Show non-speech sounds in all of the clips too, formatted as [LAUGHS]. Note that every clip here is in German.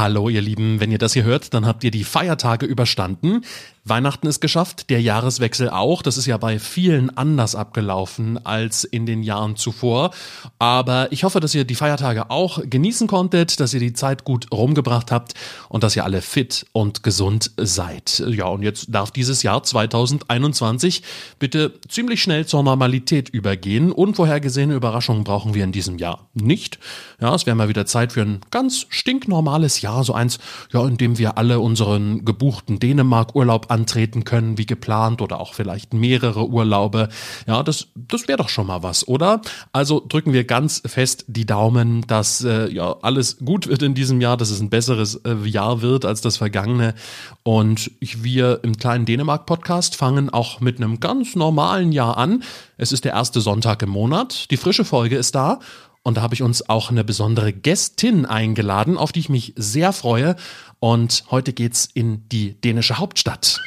Hallo ihr Lieben, wenn ihr das hier hört, dann habt ihr die Feiertage überstanden. Weihnachten ist geschafft, der Jahreswechsel auch. Das ist ja bei vielen anders abgelaufen als in den Jahren zuvor. Aber ich hoffe, dass ihr die Feiertage auch genießen konntet, dass ihr die Zeit gut rumgebracht habt und dass ihr alle fit und gesund seid. Ja, und jetzt darf dieses Jahr 2021 bitte ziemlich schnell zur Normalität übergehen. Unvorhergesehene Überraschungen brauchen wir in diesem Jahr nicht. Ja, es wäre mal wieder Zeit für ein ganz stinknormales Jahr, so eins, ja, in dem wir alle unseren gebuchten Dänemark-Urlaub antreten können wie geplant oder auch vielleicht mehrere Urlaube. Ja, das, das wäre doch schon mal was, oder? Also drücken wir ganz fest die Daumen, dass äh, ja alles gut wird in diesem Jahr, dass es ein besseres äh, Jahr wird als das vergangene. Und wir im kleinen Dänemark-Podcast fangen auch mit einem ganz normalen Jahr an. Es ist der erste Sonntag im Monat. Die frische Folge ist da. Und da habe ich uns auch eine besondere Gästin eingeladen, auf die ich mich sehr freue. Und heute geht's in die dänische Hauptstadt.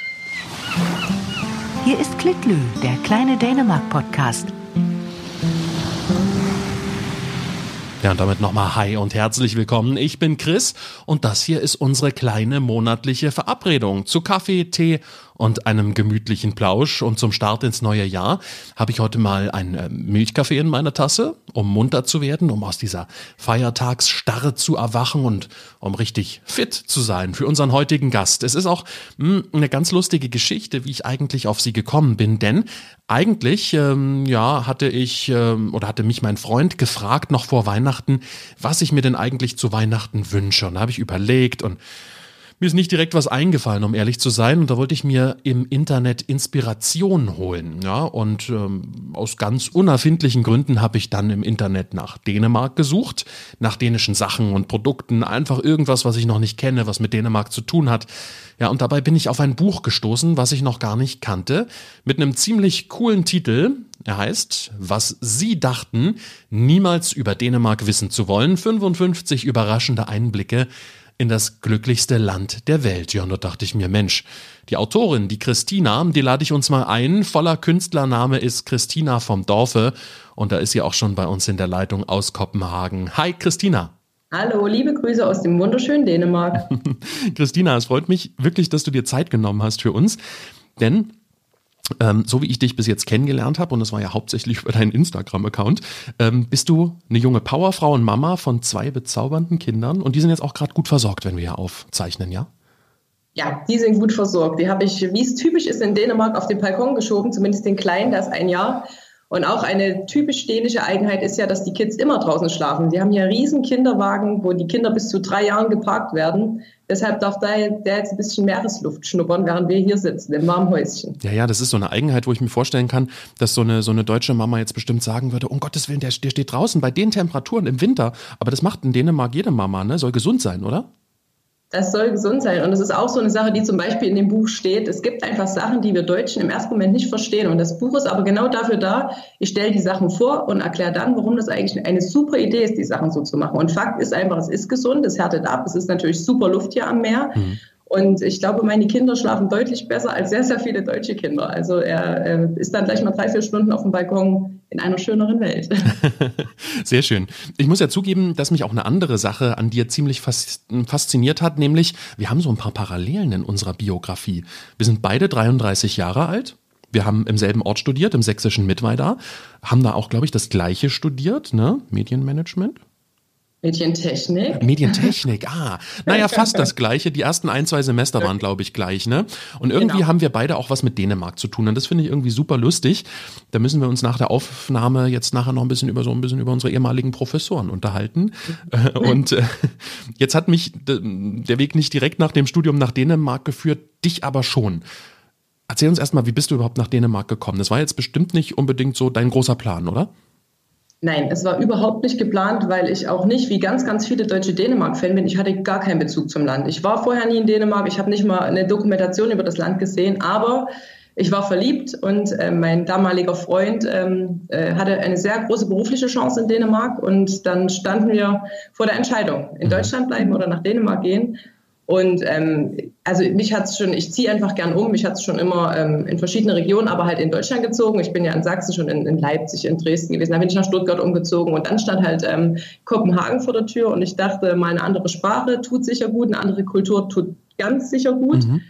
Hier ist Klitlü, der kleine Dänemark-Podcast. Ja, und damit nochmal Hi und herzlich willkommen. Ich bin Chris und das hier ist unsere kleine monatliche Verabredung zu Kaffee, Tee und einem gemütlichen Plausch. Und zum Start ins neue Jahr habe ich heute mal einen äh, Milchkaffee in meiner Tasse, um munter zu werden, um aus dieser Feiertagsstarre zu erwachen und um richtig fit zu sein für unseren heutigen Gast. Es ist auch mh, hm, eine ganz lustige Geschichte, wie ich eigentlich auf sie gekommen bin, denn eigentlich ähm, ja hatte ich ähm, oder hatte mich mein Freund gefragt noch vor Weihnachten, was ich mir denn eigentlich zu Weihnachten wünsche. Und da habe ich überlegt und mir ist nicht direkt was eingefallen, um ehrlich zu sein. Und da wollte ich mir im Internet Inspiration holen. Ja, und ähm, aus ganz unerfindlichen Gründen habe ich dann im Internet nach Dänemark gesucht, nach dänischen Sachen und Produkten, einfach irgendwas, was ich noch nicht kenne, was mit Dänemark zu tun hat. Ja, und dabei bin ich auf ein Buch gestoßen, was ich noch gar nicht kannte, mit einem ziemlich coolen Titel. Er heißt, was Sie dachten, niemals über Dänemark wissen zu wollen, 55 überraschende Einblicke in das glücklichste Land der Welt. Ja, und da dachte ich mir, Mensch, die Autorin, die Christina, die lade ich uns mal ein. Voller Künstlername ist Christina vom Dorfe und da ist sie auch schon bei uns in der Leitung aus Kopenhagen. Hi, Christina. Hallo, liebe Grüße aus dem wunderschönen Dänemark. [LAUGHS] Christina, es freut mich wirklich, dass du dir Zeit genommen hast für uns, denn ähm, so wie ich dich bis jetzt kennengelernt habe, und das war ja hauptsächlich [LAUGHS] über deinen Instagram-Account, ähm, bist du eine junge Powerfrau und Mama von zwei bezaubernden Kindern und die sind jetzt auch gerade gut versorgt, wenn wir hier aufzeichnen, ja? Ja, die sind gut versorgt. Die habe ich, wie es typisch ist in Dänemark, auf den Balkon geschoben, zumindest den kleinen, der ist ein Jahr. Und auch eine typisch dänische Eigenheit ist ja, dass die Kids immer draußen schlafen. Die haben ja riesen Kinderwagen, wo die Kinder bis zu drei Jahren geparkt werden. Deshalb darf der, der jetzt ein bisschen Meeresluft schnuppern, während wir hier sitzen im warmen Häuschen. Ja, ja, das ist so eine Eigenheit, wo ich mir vorstellen kann, dass so eine, so eine deutsche Mama jetzt bestimmt sagen würde, um Gottes Willen, der, der steht draußen bei den Temperaturen im Winter. Aber das macht in Dänemark jede Mama, ne? Soll gesund sein, oder? Das soll gesund sein. Und das ist auch so eine Sache, die zum Beispiel in dem Buch steht. Es gibt einfach Sachen, die wir Deutschen im ersten Moment nicht verstehen. Und das Buch ist aber genau dafür da. Ich stelle die Sachen vor und erkläre dann, warum das eigentlich eine super Idee ist, die Sachen so zu machen. Und Fakt ist einfach, es ist gesund, es härtet ab, es ist natürlich super Luft hier am Meer. Mhm. Und ich glaube, meine Kinder schlafen deutlich besser als sehr, sehr viele deutsche Kinder. Also er, er ist dann gleich mal drei, vier Stunden auf dem Balkon in einer schöneren Welt. [LAUGHS] [LAUGHS] Sehr schön. Ich muss ja zugeben, dass mich auch eine andere Sache an dir ziemlich fasziniert hat, nämlich wir haben so ein paar Parallelen in unserer Biografie. Wir sind beide 33 Jahre alt. Wir haben im selben Ort studiert, im sächsischen Mittweida, haben da auch, glaube ich, das gleiche studiert, ne? Medienmanagement. Medientechnik. Medientechnik, ah. Naja, fast das Gleiche. Die ersten ein, zwei Semester waren, glaube ich, gleich, ne? Und irgendwie genau. haben wir beide auch was mit Dänemark zu tun. Und das finde ich irgendwie super lustig. Da müssen wir uns nach der Aufnahme jetzt nachher noch ein bisschen über so ein bisschen über unsere ehemaligen Professoren unterhalten. Mhm. Und äh, jetzt hat mich der Weg nicht direkt nach dem Studium nach Dänemark geführt, dich aber schon. Erzähl uns erstmal, wie bist du überhaupt nach Dänemark gekommen? Das war jetzt bestimmt nicht unbedingt so dein großer Plan, oder? Nein, es war überhaupt nicht geplant, weil ich auch nicht, wie ganz, ganz viele deutsche Dänemark-Fan bin, ich hatte gar keinen Bezug zum Land. Ich war vorher nie in Dänemark, ich habe nicht mal eine Dokumentation über das Land gesehen, aber ich war verliebt und äh, mein damaliger Freund ähm, äh, hatte eine sehr große berufliche Chance in Dänemark und dann standen wir vor der Entscheidung, in mhm. Deutschland bleiben oder nach Dänemark gehen. Und ähm, also mich hat es schon, ich ziehe einfach gern um, mich hat es schon immer ähm, in verschiedene Regionen, aber halt in Deutschland gezogen. Ich bin ja in Sachsen schon in, in Leipzig, in Dresden gewesen, da bin ich nach Stuttgart umgezogen und dann stand halt ähm, Kopenhagen vor der Tür und ich dachte, mal eine andere Sprache tut sicher gut, eine andere Kultur tut ganz sicher gut. Mhm.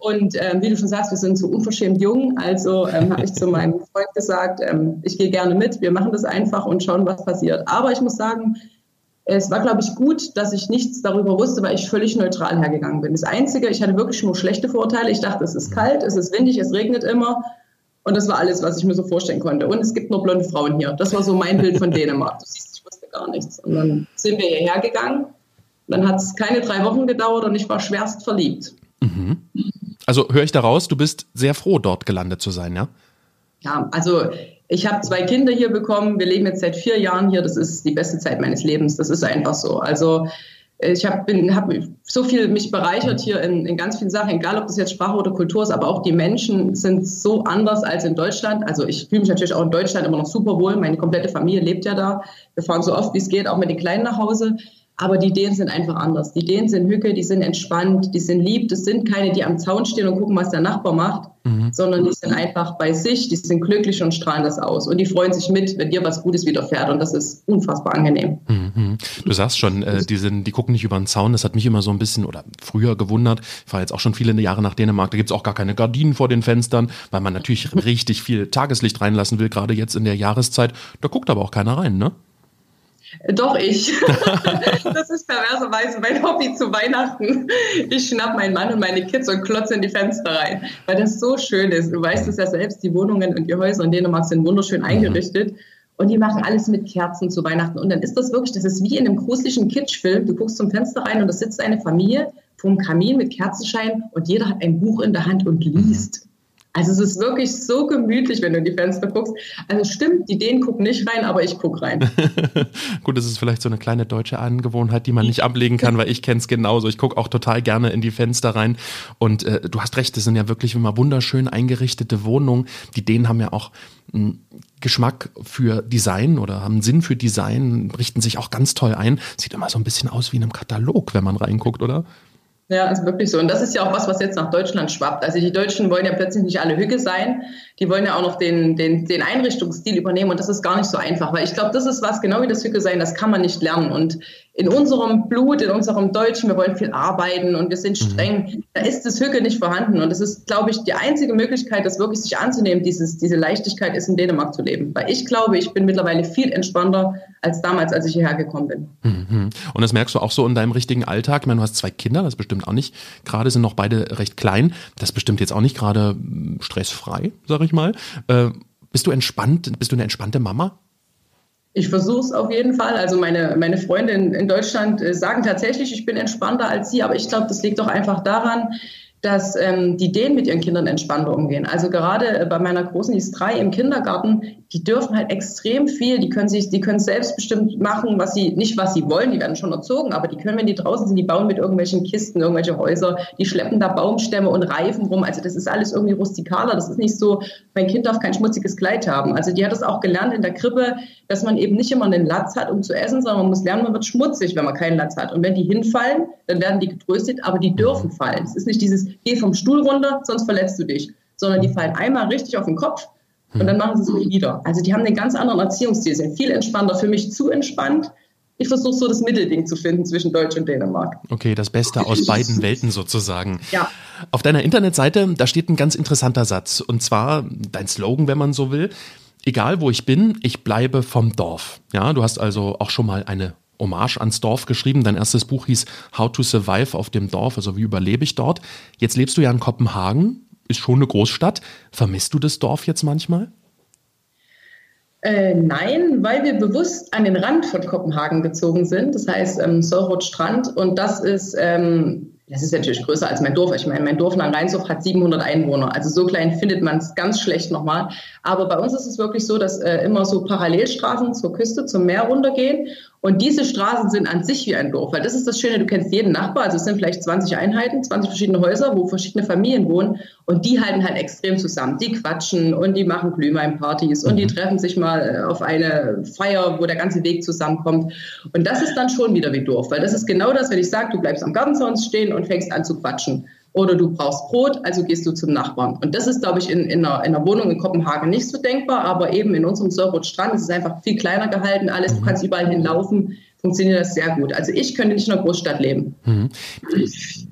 Und ähm, wie du schon sagst, wir sind so unverschämt jung. Also ähm, habe ich zu [LAUGHS] meinem Freund gesagt, ähm, ich gehe gerne mit, wir machen das einfach und schauen, was passiert. Aber ich muss sagen, es war, glaube ich, gut, dass ich nichts darüber wusste, weil ich völlig neutral hergegangen bin. Das Einzige, ich hatte wirklich nur schlechte Vorurteile. Ich dachte, es ist kalt, es ist windig, es regnet immer. Und das war alles, was ich mir so vorstellen konnte. Und es gibt nur blonde Frauen hier. Das war so mein Bild von Dänemark. Du siehst, ich wusste gar nichts. Und dann sind wir hierher gegangen. Dann hat es keine drei Wochen gedauert und ich war schwerst verliebt. Mhm. Also höre ich daraus, du bist sehr froh, dort gelandet zu sein, ja? Ja, also ich habe zwei Kinder hier bekommen. Wir leben jetzt seit vier Jahren hier. Das ist die beste Zeit meines Lebens. Das ist einfach so. Also ich habe hab so viel mich bereichert hier in, in ganz vielen Sachen, egal ob das jetzt Sprache oder Kultur ist, aber auch die Menschen sind so anders als in Deutschland. Also ich fühle mich natürlich auch in Deutschland immer noch super wohl. Meine komplette Familie lebt ja da. Wir fahren so oft wie es geht, auch mit den Kleinen nach Hause. Aber die Dänen sind einfach anders. Die Dänen sind Hücke, die sind entspannt, die sind lieb. Das sind keine, die am Zaun stehen und gucken, was der Nachbar macht, mhm. sondern die sind einfach bei sich, die sind glücklich und strahlen das aus. Und die freuen sich mit, wenn dir was Gutes widerfährt. Und das ist unfassbar angenehm. Mhm. Du sagst schon, äh, die, sind, die gucken nicht über den Zaun. Das hat mich immer so ein bisschen oder früher gewundert. Ich fahre jetzt auch schon viele Jahre nach Dänemark. Da gibt's auch gar keine Gardinen vor den Fenstern, weil man natürlich [LAUGHS] richtig viel Tageslicht reinlassen will, gerade jetzt in der Jahreszeit. Da guckt aber auch keiner rein, ne? Doch, ich. [LAUGHS] das ist perverserweise mein Hobby zu Weihnachten. Ich schnapp meinen Mann und meine Kids und klotze in die Fenster rein, weil das so schön ist. Du weißt es ja selbst, die Wohnungen und die Häuser in Dänemark sind wunderschön mhm. eingerichtet. Und die machen alles mit Kerzen zu Weihnachten. Und dann ist das wirklich, das ist wie in einem gruseligen Kitschfilm. Du guckst zum Fenster rein und da sitzt eine Familie vorm Kamin mit Kerzenschein und jeder hat ein Buch in der Hand und liest. Also es ist wirklich so gemütlich, wenn du in die Fenster guckst. Also stimmt, die Dänen gucken nicht rein, aber ich gucke rein. [LAUGHS] Gut, das ist vielleicht so eine kleine deutsche Angewohnheit, die man nicht ablegen kann, weil ich kenne es genauso. Ich gucke auch total gerne in die Fenster rein. Und äh, du hast recht, das sind ja wirklich immer wunderschön eingerichtete Wohnungen. Die Dänen haben ja auch einen Geschmack für Design oder haben Sinn für Design, richten sich auch ganz toll ein. Sieht immer so ein bisschen aus wie in einem Katalog, wenn man reinguckt, oder? Ja, ist wirklich so. Und das ist ja auch was, was jetzt nach Deutschland schwappt. Also die Deutschen wollen ja plötzlich nicht alle Hücke sein. Die wollen ja auch noch den, den, den Einrichtungsstil übernehmen. Und das ist gar nicht so einfach. Weil ich glaube, das ist was, genau wie das Hücke sein, das kann man nicht lernen. Und in unserem Blut, in unserem Deutschen, wir wollen viel arbeiten und wir sind mhm. streng, da ist das Hücke nicht vorhanden. Und das ist, glaube ich, die einzige Möglichkeit, das wirklich sich anzunehmen, dieses, diese Leichtigkeit ist in Dänemark zu leben. Weil ich glaube, ich bin mittlerweile viel entspannter als damals, als ich hierher gekommen bin. Mhm. Und das merkst du auch so in deinem richtigen Alltag. Ich meine, du hast zwei Kinder, das bestimmt auch nicht. Gerade sind noch beide recht klein. Das bestimmt jetzt auch nicht gerade hm, stressfrei, sag ich mal. Äh, bist du entspannt? Bist du eine entspannte Mama? Ich versuche es auf jeden Fall. Also meine, meine Freunde in, in Deutschland äh, sagen tatsächlich, ich bin entspannter als sie, aber ich glaube, das liegt doch einfach daran, dass ähm, die Dänen mit ihren Kindern entspannter umgehen. Also gerade äh, bei meiner Großen, die ist drei im Kindergarten, die dürfen halt extrem viel, die können sich, die können selbstbestimmt machen, was sie, nicht was sie wollen, die werden schon erzogen, aber die können, wenn die draußen sind, die bauen mit irgendwelchen Kisten, irgendwelche Häuser, die schleppen da Baumstämme und Reifen rum. Also das ist alles irgendwie rustikaler. Das ist nicht so, mein Kind darf kein schmutziges Kleid haben. Also die hat das auch gelernt in der Krippe, dass man eben nicht immer einen Latz hat, um zu essen, sondern man muss lernen, man wird schmutzig, wenn man keinen Latz hat. Und wenn die hinfallen, dann werden die getröstet, aber die dürfen fallen. Es ist nicht dieses, geh vom Stuhl runter, sonst verletzt du dich, sondern die fallen einmal richtig auf den Kopf und dann machen sie es wieder. Also die haben einen ganz anderen Erziehungsstil, sind viel entspannter, für mich zu entspannt. Ich versuche so das Mittelding zu finden zwischen Deutsch und Dänemark. Okay, das Beste aus [LAUGHS] beiden Welten sozusagen. Ja. Auf deiner Internetseite, da steht ein ganz interessanter Satz. Und zwar dein Slogan, wenn man so will. Egal wo ich bin, ich bleibe vom Dorf. Ja, du hast also auch schon mal eine Hommage ans Dorf geschrieben. Dein erstes Buch hieß How to Survive auf dem Dorf, also wie überlebe ich dort. Jetzt lebst du ja in Kopenhagen ist schon eine Großstadt. Vermisst du das Dorf jetzt manchmal? Äh, nein, weil wir bewusst an den Rand von Kopenhagen gezogen sind. Das heißt ähm, Solrot Strand. Und das ist, ähm, das ist natürlich größer als mein Dorf. Ich meine, mein Dorf in Rheinshof hat 700 Einwohner. Also so klein findet man es ganz schlecht nochmal. Aber bei uns ist es wirklich so, dass äh, immer so Parallelstraßen zur Küste, zum Meer runtergehen. Und diese Straßen sind an sich wie ein Dorf, weil das ist das Schöne, du kennst jeden Nachbar, also es sind vielleicht 20 Einheiten, 20 verschiedene Häuser, wo verschiedene Familien wohnen und die halten halt extrem zusammen. Die quatschen und die machen Glühweinpartys und die mhm. treffen sich mal auf eine Feier, wo der ganze Weg zusammenkommt. Und das ist dann schon wieder wie Dorf, weil das ist genau das, wenn ich sage, du bleibst am Gartenzaun stehen und fängst an zu quatschen oder du brauchst Brot, also gehst du zum Nachbarn. Und das ist, glaube ich, in, in, einer, in einer Wohnung in Kopenhagen nicht so denkbar, aber eben in unserem Sörrot-Strand ist es einfach viel kleiner gehalten, alles, du mhm. kannst überall hinlaufen funktioniert das sehr gut. Also ich könnte nicht in einer Großstadt leben. Mhm.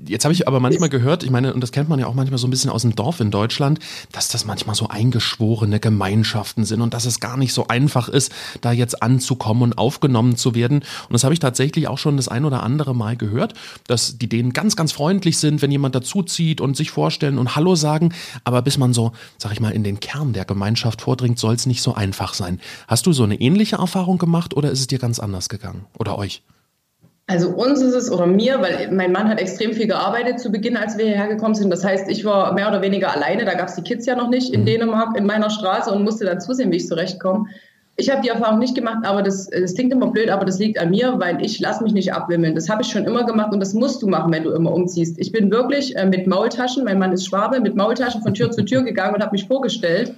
Jetzt habe ich aber manchmal gehört, ich meine, und das kennt man ja auch manchmal so ein bisschen aus dem Dorf in Deutschland, dass das manchmal so eingeschworene Gemeinschaften sind und dass es gar nicht so einfach ist, da jetzt anzukommen und aufgenommen zu werden. Und das habe ich tatsächlich auch schon das ein oder andere Mal gehört, dass die denen ganz, ganz freundlich sind, wenn jemand dazuzieht und sich vorstellen und Hallo sagen. Aber bis man so, sag ich mal, in den Kern der Gemeinschaft vordringt, soll es nicht so einfach sein. Hast du so eine ähnliche Erfahrung gemacht oder ist es dir ganz anders gegangen? Oder euch? Also uns ist es oder mir, weil mein Mann hat extrem viel gearbeitet zu Beginn, als wir hierher gekommen sind. Das heißt, ich war mehr oder weniger alleine. Da gab es die Kids ja noch nicht in mhm. Dänemark, in meiner Straße und musste dann zusehen, wie ich zurechtkomme. Ich habe die Erfahrung nicht gemacht, aber das, das klingt immer blöd, aber das liegt an mir, weil ich lasse mich nicht abwimmeln. Das habe ich schon immer gemacht und das musst du machen, wenn du immer umziehst. Ich bin wirklich äh, mit Maultaschen, mein Mann ist Schwabe, mit Maultaschen von Tür zu Tür gegangen und habe mich vorgestellt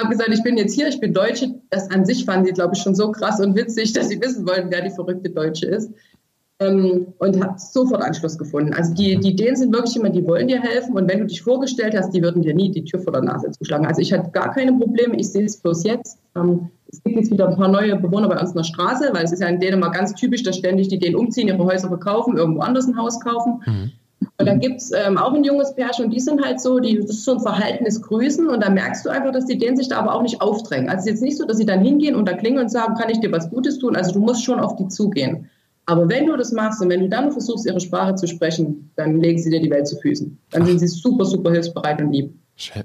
habe gesagt, ich bin jetzt hier, ich bin Deutsche. Das an sich fanden sie, glaube ich, schon so krass und witzig, [LAUGHS] dass sie wissen wollten, wer die verrückte Deutsche ist. Ähm, und habe sofort Anschluss gefunden. Also die, die Ideen sind wirklich immer, die wollen dir helfen. Und wenn du dich vorgestellt hast, die würden dir nie die Tür vor der Nase zuschlagen. Also ich hatte gar keine Probleme. Ich sehe es bloß jetzt. Ähm, es gibt jetzt wieder ein paar neue Bewohner bei uns in der Straße, weil es ist ja in Dänemark ganz typisch, dass ständig die den umziehen, ihre Häuser verkaufen, irgendwo anders ein Haus kaufen. Mhm. Und dann gibt es ähm, auch ein junges Pärchen und die sind halt so, die, das ist so ein verhaltenes Grüßen und da merkst du einfach, dass die denen sich da aber auch nicht aufdrängen. Also es ist jetzt nicht so, dass sie dann hingehen und da klingeln und sagen, kann ich dir was Gutes tun? Also du musst schon auf die zugehen. Aber wenn du das machst und wenn du dann versuchst, ihre Sprache zu sprechen, dann legen sie dir die Welt zu Füßen. Dann sind sie super, super hilfsbereit und lieb.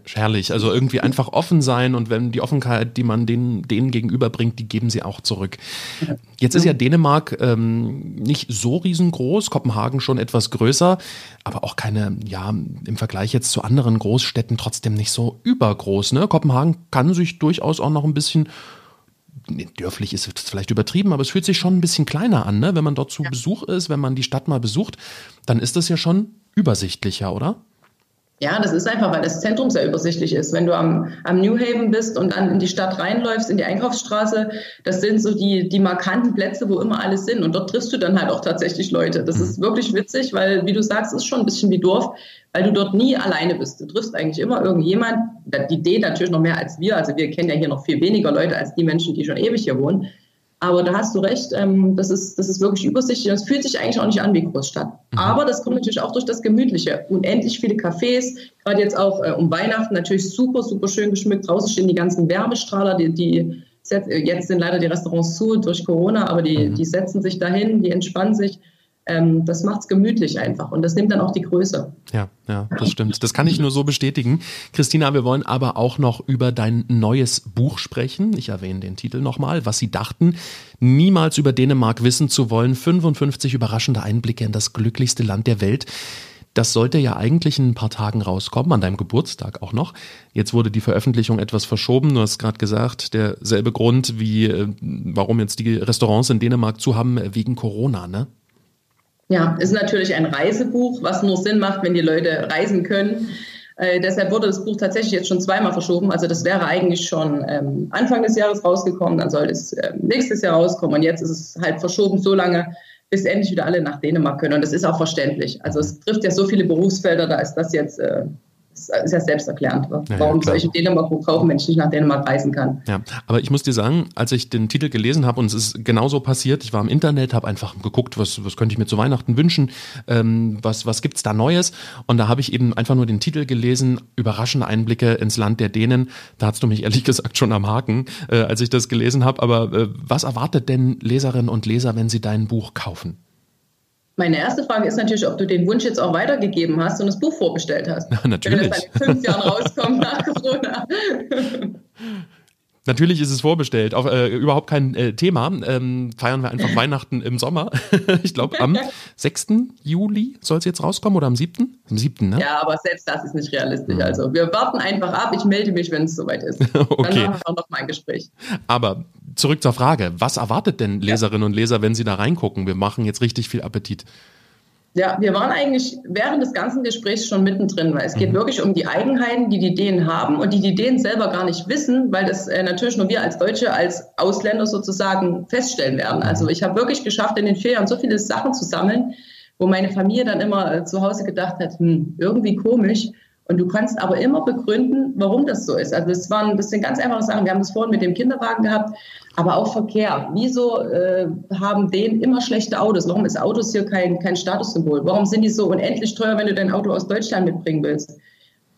Herrlich. Also irgendwie einfach offen sein und wenn die Offenheit, die man denen, denen gegenüberbringt, die geben sie auch zurück. Jetzt ist ja Dänemark ähm, nicht so riesengroß, Kopenhagen schon etwas größer, aber auch keine, ja, im Vergleich jetzt zu anderen Großstädten trotzdem nicht so übergroß. Ne? Kopenhagen kann sich durchaus auch noch ein bisschen dörflich ist vielleicht übertrieben, aber es fühlt sich schon ein bisschen kleiner an, ne? Wenn man dort zu ja. Besuch ist, wenn man die Stadt mal besucht, dann ist das ja schon übersichtlicher, oder? Ja, das ist einfach, weil das Zentrum sehr übersichtlich ist. Wenn du am, am New Haven bist und dann in die Stadt reinläufst, in die Einkaufsstraße, das sind so die, die markanten Plätze, wo immer alles sind. Und dort triffst du dann halt auch tatsächlich Leute. Das ist wirklich witzig, weil, wie du sagst, ist schon ein bisschen wie Dorf, weil du dort nie alleine bist. Du triffst eigentlich immer irgendjemand, die Idee natürlich noch mehr als wir. Also wir kennen ja hier noch viel weniger Leute als die Menschen, die schon ewig hier wohnen. Aber da hast du recht, ähm, das, ist, das ist wirklich übersichtlich und es fühlt sich eigentlich auch nicht an wie Großstadt. Mhm. Aber das kommt natürlich auch durch das Gemütliche. Unendlich viele Cafés, gerade jetzt auch äh, um Weihnachten natürlich super, super schön geschmückt. Draußen stehen die ganzen Werbestrahler, die, die jetzt sind leider die Restaurants zu durch Corona, aber die, mhm. die setzen sich dahin, die entspannen sich ähm, das macht es gemütlich einfach und das nimmt dann auch die Größe. Ja, ja, das stimmt. Das kann ich nur so bestätigen. Christina, wir wollen aber auch noch über dein neues Buch sprechen. Ich erwähne den Titel nochmal, was Sie dachten, niemals über Dänemark wissen zu wollen. 55 überraschende Einblicke in das glücklichste Land der Welt. Das sollte ja eigentlich in ein paar Tagen rauskommen, an deinem Geburtstag auch noch. Jetzt wurde die Veröffentlichung etwas verschoben. Du hast gerade gesagt, derselbe Grund, wie äh, warum jetzt die Restaurants in Dänemark zu haben, wegen Corona, ne? Ja, ist natürlich ein Reisebuch, was nur Sinn macht, wenn die Leute reisen können. Äh, deshalb wurde das Buch tatsächlich jetzt schon zweimal verschoben. Also das wäre eigentlich schon ähm, Anfang des Jahres rausgekommen, dann soll es äh, nächstes Jahr rauskommen. Und jetzt ist es halt verschoben so lange, bis endlich wieder alle nach Dänemark können. Und das ist auch verständlich. Also es trifft ja so viele Berufsfelder, da ist das jetzt äh, ist ja selbsterklärend. Warum ja, soll ich in Dänemark kaufen, wenn ich nicht nach Dänemark reisen kann? Ja, aber ich muss dir sagen, als ich den Titel gelesen habe und es ist genauso passiert, ich war im Internet, habe einfach geguckt, was, was könnte ich mir zu Weihnachten wünschen, ähm, was, was gibt es da Neues? Und da habe ich eben einfach nur den Titel gelesen, überraschende Einblicke ins Land der Dänen. Da hast du mich ehrlich [LAUGHS] gesagt schon am Haken, äh, als ich das gelesen habe. Aber äh, was erwartet denn Leserinnen und Leser, wenn sie dein Buch kaufen? Meine erste Frage ist natürlich, ob du den Wunsch jetzt auch weitergegeben hast und das Buch vorbestellt hast. Na, [LAUGHS] natürlich. Wenn es dann in fünf Jahren rauskommt [LAUGHS] nach [LAUGHS] Corona. Natürlich ist es vorbestellt, auch, äh, überhaupt kein äh, Thema. Ähm, feiern wir einfach [LAUGHS] Weihnachten im Sommer. [LAUGHS] ich glaube, am 6. Juli soll es jetzt rauskommen oder am 7.? Am 7., ne? Ja, aber selbst das ist nicht realistisch. Mhm. Also wir warten einfach ab. Ich melde mich, wenn es soweit ist. [LAUGHS] okay. Dann machen wir auch noch mal ein Gespräch. Aber zurück zur Frage. Was erwartet denn Leserinnen ja. und Leser, wenn sie da reingucken? Wir machen jetzt richtig viel Appetit. Ja, wir waren eigentlich während des ganzen Gesprächs schon mittendrin, weil es geht mhm. wirklich um die Eigenheiten, die die Dänen haben und die die Dänen selber gar nicht wissen, weil das äh, natürlich nur wir als Deutsche, als Ausländer sozusagen feststellen werden. Also ich habe wirklich geschafft, in den Jahren so viele Sachen zu sammeln, wo meine Familie dann immer äh, zu Hause gedacht hat, hm, irgendwie komisch. Und du kannst aber immer begründen, warum das so ist. Also es waren, das sind ganz einfache Sachen. Wir haben das vorhin mit dem Kinderwagen gehabt, aber auch Verkehr. Wieso äh, haben denen immer schlechte Autos? Warum ist Autos hier kein, kein Statussymbol? Warum sind die so unendlich teuer, wenn du dein Auto aus Deutschland mitbringen willst?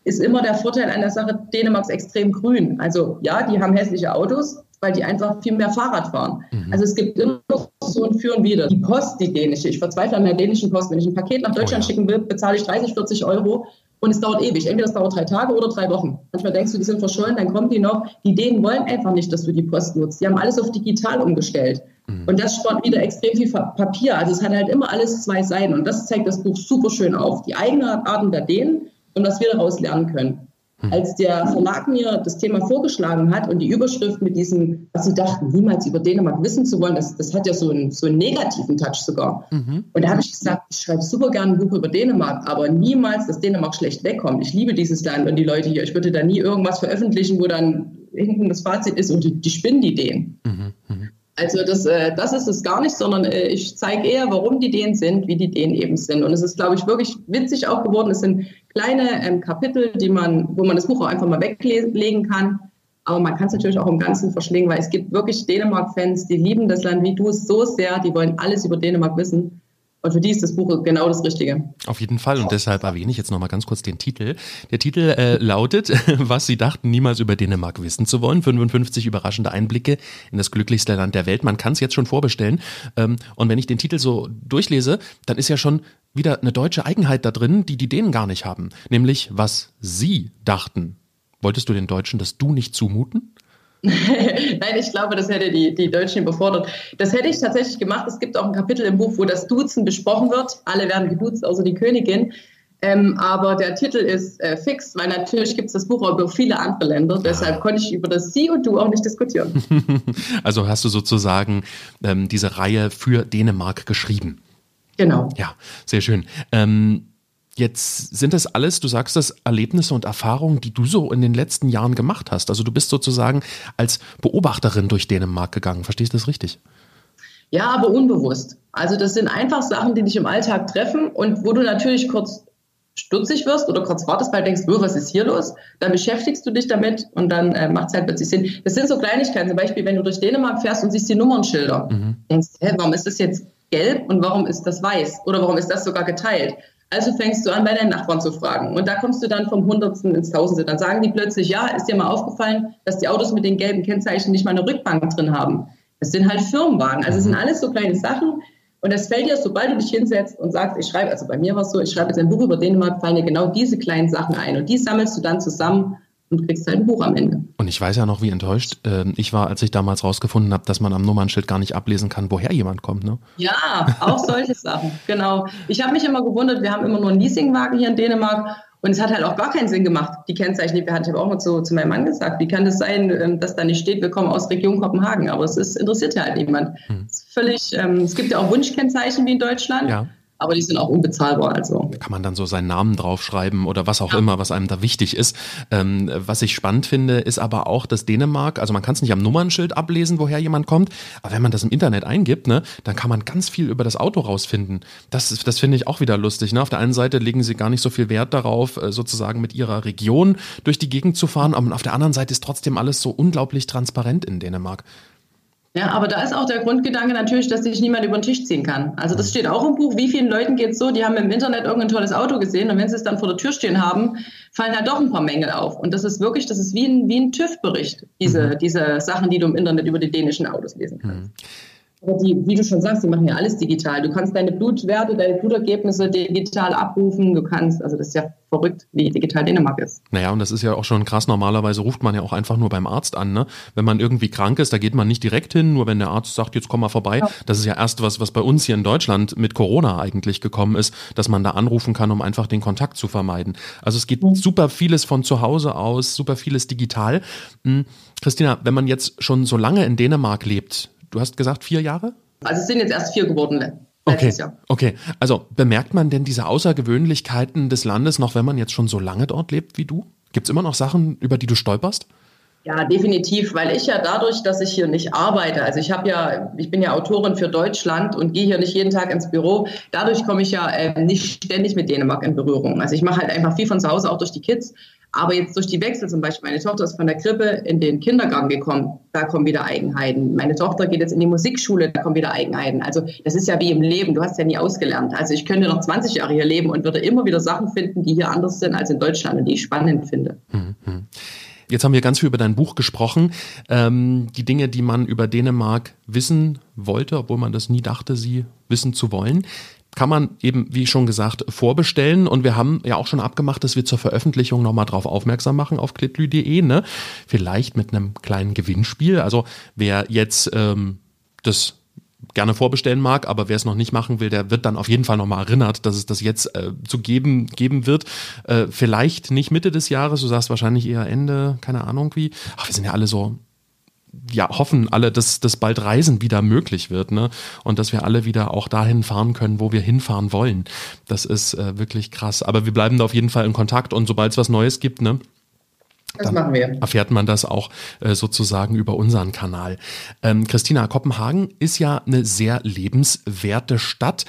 Ist immer der Vorteil an der Sache, Dänemark ist extrem grün. Also ja, die haben hässliche Autos, weil die einfach viel mehr Fahrrad fahren. Mhm. Also es gibt immer so ein Für und Wider. Die Post, die dänische, ich verzweifle an der dänischen Post. Wenn ich ein Paket nach Deutschland oh ja. schicken will, bezahle ich 30, 40 Euro und es dauert ewig. Entweder es dauert drei Tage oder drei Wochen. Manchmal denkst du, die sind verschollen, dann kommen die noch. Die Dänen wollen einfach nicht, dass du die Post nutzt. Die haben alles auf digital umgestellt. Mhm. Und das spart wieder extrem viel Papier. Also es hat halt immer alles zwei Seiten. Und das zeigt das Buch super schön auf. Die eigenen Arten der Dänen und was wir daraus lernen können. Hm. Als der Verlag mir das Thema vorgeschlagen hat und die Überschrift mit diesem, was sie dachten, niemals über Dänemark wissen zu wollen, das, das hat ja so einen, so einen negativen Touch sogar. Mhm. Und da habe ich gesagt, ich schreibe super gerne ein Buch über Dänemark, aber niemals, dass Dänemark schlecht wegkommt. Ich liebe dieses Land und die Leute hier. Ich würde da nie irgendwas veröffentlichen, wo dann hinten das Fazit ist und die, die spinnen die Dänen. Mhm. Also das, äh, das ist es gar nicht, sondern äh, ich zeige eher, warum die Dänen sind, wie die Dänen eben sind. Und es ist, glaube ich, wirklich witzig auch geworden. Es sind kleine ähm, Kapitel, die man, wo man das Buch auch einfach mal weglegen kann. Aber man kann es natürlich auch im Ganzen verschlingen, weil es gibt wirklich Dänemark-Fans, die lieben das Land wie du es so sehr, die wollen alles über Dänemark wissen. Und für die ist das Buch genau das Richtige. Auf jeden Fall. Und deshalb erwähne ich jetzt nochmal ganz kurz den Titel. Der Titel äh, lautet, [LAUGHS] was Sie dachten, niemals über Dänemark wissen zu wollen. 55 überraschende Einblicke in das glücklichste Land der Welt. Man kann es jetzt schon vorbestellen. Ähm, und wenn ich den Titel so durchlese, dann ist ja schon wieder eine deutsche Eigenheit da drin, die die Dänen gar nicht haben. Nämlich, was Sie dachten. Wolltest du den Deutschen das Du nicht zumuten? [LAUGHS] Nein, ich glaube, das hätte die, die Deutschen überfordert. Das hätte ich tatsächlich gemacht. Es gibt auch ein Kapitel im Buch, wo das Duzen besprochen wird. Alle werden geduzt, außer die Königin. Ähm, aber der Titel ist äh, fix, weil natürlich gibt es das Buch auch über viele andere Länder. Deshalb konnte ich über das Sie und Du auch nicht diskutieren. [LAUGHS] also hast du sozusagen ähm, diese Reihe für Dänemark geschrieben. Genau. Ja, sehr schön. Ähm, Jetzt sind das alles, du sagst das, Erlebnisse und Erfahrungen, die du so in den letzten Jahren gemacht hast. Also du bist sozusagen als Beobachterin durch Dänemark gegangen. Verstehst du das richtig? Ja, aber unbewusst. Also das sind einfach Sachen, die dich im Alltag treffen und wo du natürlich kurz stutzig wirst oder kurz wartest, weil du denkst, was ist hier los? Dann beschäftigst du dich damit und dann äh, macht es halt plötzlich Sinn. Das sind so Kleinigkeiten, zum Beispiel, wenn du durch Dänemark fährst und siehst die Nummernschilder. Mhm. Denkst, hä, warum ist das jetzt gelb und warum ist das weiß? Oder warum ist das sogar geteilt? Also fängst du an, bei deinen Nachbarn zu fragen. Und da kommst du dann vom Hundertsten ins Tausendste. Dann sagen die plötzlich, ja, ist dir mal aufgefallen, dass die Autos mit den gelben Kennzeichen nicht mal eine Rückbank drin haben. Das sind halt Firmenwagen. Also es sind mhm. alles so kleine Sachen. Und das fällt dir, sobald du dich hinsetzt und sagst, ich schreibe, also bei mir war es so, ich schreibe jetzt ein Buch über Dänemark, fallen dir genau diese kleinen Sachen ein. Und die sammelst du dann zusammen und kriegst halt ein Buch am Ende. Und ich weiß ja noch, wie enttäuscht äh, ich war, als ich damals rausgefunden habe, dass man am Nummernschild gar nicht ablesen kann, woher jemand kommt. Ne? Ja, auch solche Sachen, genau. Ich habe mich immer gewundert, wir haben immer nur einen Leasingwagen hier in Dänemark und es hat halt auch gar keinen Sinn gemacht, die Kennzeichen, die wir hatten. Ich habe auch mal zu, zu meinem Mann gesagt, wie kann das sein, ähm, dass da nicht steht, wir kommen aus Region Kopenhagen, aber es ist, interessiert ja halt niemand. Hm. Es, völlig, ähm, es gibt ja auch Wunschkennzeichen wie in Deutschland. Ja aber die sind auch unbezahlbar. Also kann man dann so seinen Namen draufschreiben oder was auch ja. immer, was einem da wichtig ist. Ähm, was ich spannend finde, ist aber auch, dass Dänemark, also man kann es nicht am Nummernschild ablesen, woher jemand kommt, aber wenn man das im Internet eingibt, ne, dann kann man ganz viel über das Auto rausfinden. Das, das finde ich auch wieder lustig. Ne? Auf der einen Seite legen sie gar nicht so viel Wert darauf, äh, sozusagen mit ihrer Region durch die Gegend zu fahren, aber auf der anderen Seite ist trotzdem alles so unglaublich transparent in Dänemark. Ja, aber da ist auch der Grundgedanke natürlich, dass sich niemand über den Tisch ziehen kann. Also das steht auch im Buch, wie vielen Leuten geht es so, die haben im Internet irgendein tolles Auto gesehen und wenn sie es dann vor der Tür stehen haben, fallen halt doch ein paar Mängel auf. Und das ist wirklich, das ist wie ein, wie ein TÜV-Bericht, diese, mhm. diese Sachen, die du im Internet über die dänischen Autos lesen kannst. Mhm. Aber die, wie du schon sagst, die machen ja alles digital. Du kannst deine Blutwerte, deine Blutergebnisse digital abrufen. Du kannst, also das ist ja verrückt, wie digital Dänemark ist. Naja, und das ist ja auch schon krass. Normalerweise ruft man ja auch einfach nur beim Arzt an. Ne? Wenn man irgendwie krank ist, da geht man nicht direkt hin, nur wenn der Arzt sagt, jetzt komm mal vorbei. Ja. Das ist ja erst was, was bei uns hier in Deutschland mit Corona eigentlich gekommen ist, dass man da anrufen kann, um einfach den Kontakt zu vermeiden. Also es geht mhm. super vieles von zu Hause aus, super vieles digital. Hm. Christina, wenn man jetzt schon so lange in Dänemark lebt, du hast gesagt vier Jahre? Also es sind jetzt erst vier geworden. Okay. okay, also bemerkt man denn diese Außergewöhnlichkeiten des Landes noch, wenn man jetzt schon so lange dort lebt wie du? Gibt es immer noch Sachen, über die du stolperst? Ja, definitiv, weil ich ja dadurch, dass ich hier nicht arbeite, also ich habe ja, ich bin ja Autorin für Deutschland und gehe hier nicht jeden Tag ins Büro, dadurch komme ich ja äh, nicht ständig mit Dänemark in Berührung. Also ich mache halt einfach viel von zu Hause, auch durch die Kids. Aber jetzt durch die Wechsel zum Beispiel, meine Tochter ist von der Krippe in den Kindergarten gekommen, da kommen wieder Eigenheiten. Meine Tochter geht jetzt in die Musikschule, da kommen wieder Eigenheiten. Also das ist ja wie im Leben, du hast ja nie ausgelernt. Also ich könnte noch 20 Jahre hier leben und würde immer wieder Sachen finden, die hier anders sind als in Deutschland und die ich spannend finde. Mhm. Jetzt haben wir ganz viel über dein Buch gesprochen. Ähm, die Dinge, die man über Dänemark wissen wollte, obwohl man das nie dachte, sie wissen zu wollen kann man eben, wie schon gesagt, vorbestellen. Und wir haben ja auch schon abgemacht, dass wir zur Veröffentlichung nochmal drauf aufmerksam machen auf klitlü.de. Ne? Vielleicht mit einem kleinen Gewinnspiel. Also wer jetzt ähm, das gerne vorbestellen mag, aber wer es noch nicht machen will, der wird dann auf jeden Fall nochmal erinnert, dass es das jetzt äh, zu geben, geben wird. Äh, vielleicht nicht Mitte des Jahres, du sagst wahrscheinlich eher Ende, keine Ahnung wie. Ach, wir sind ja alle so ja, hoffen alle, dass, dass bald Reisen wieder möglich wird, ne? Und dass wir alle wieder auch dahin fahren können, wo wir hinfahren wollen. Das ist äh, wirklich krass. Aber wir bleiben da auf jeden Fall in Kontakt und sobald es was Neues gibt, ne? Das machen wir. Erfährt man das auch äh, sozusagen über unseren Kanal. Ähm, Christina, Kopenhagen ist ja eine sehr lebenswerte Stadt.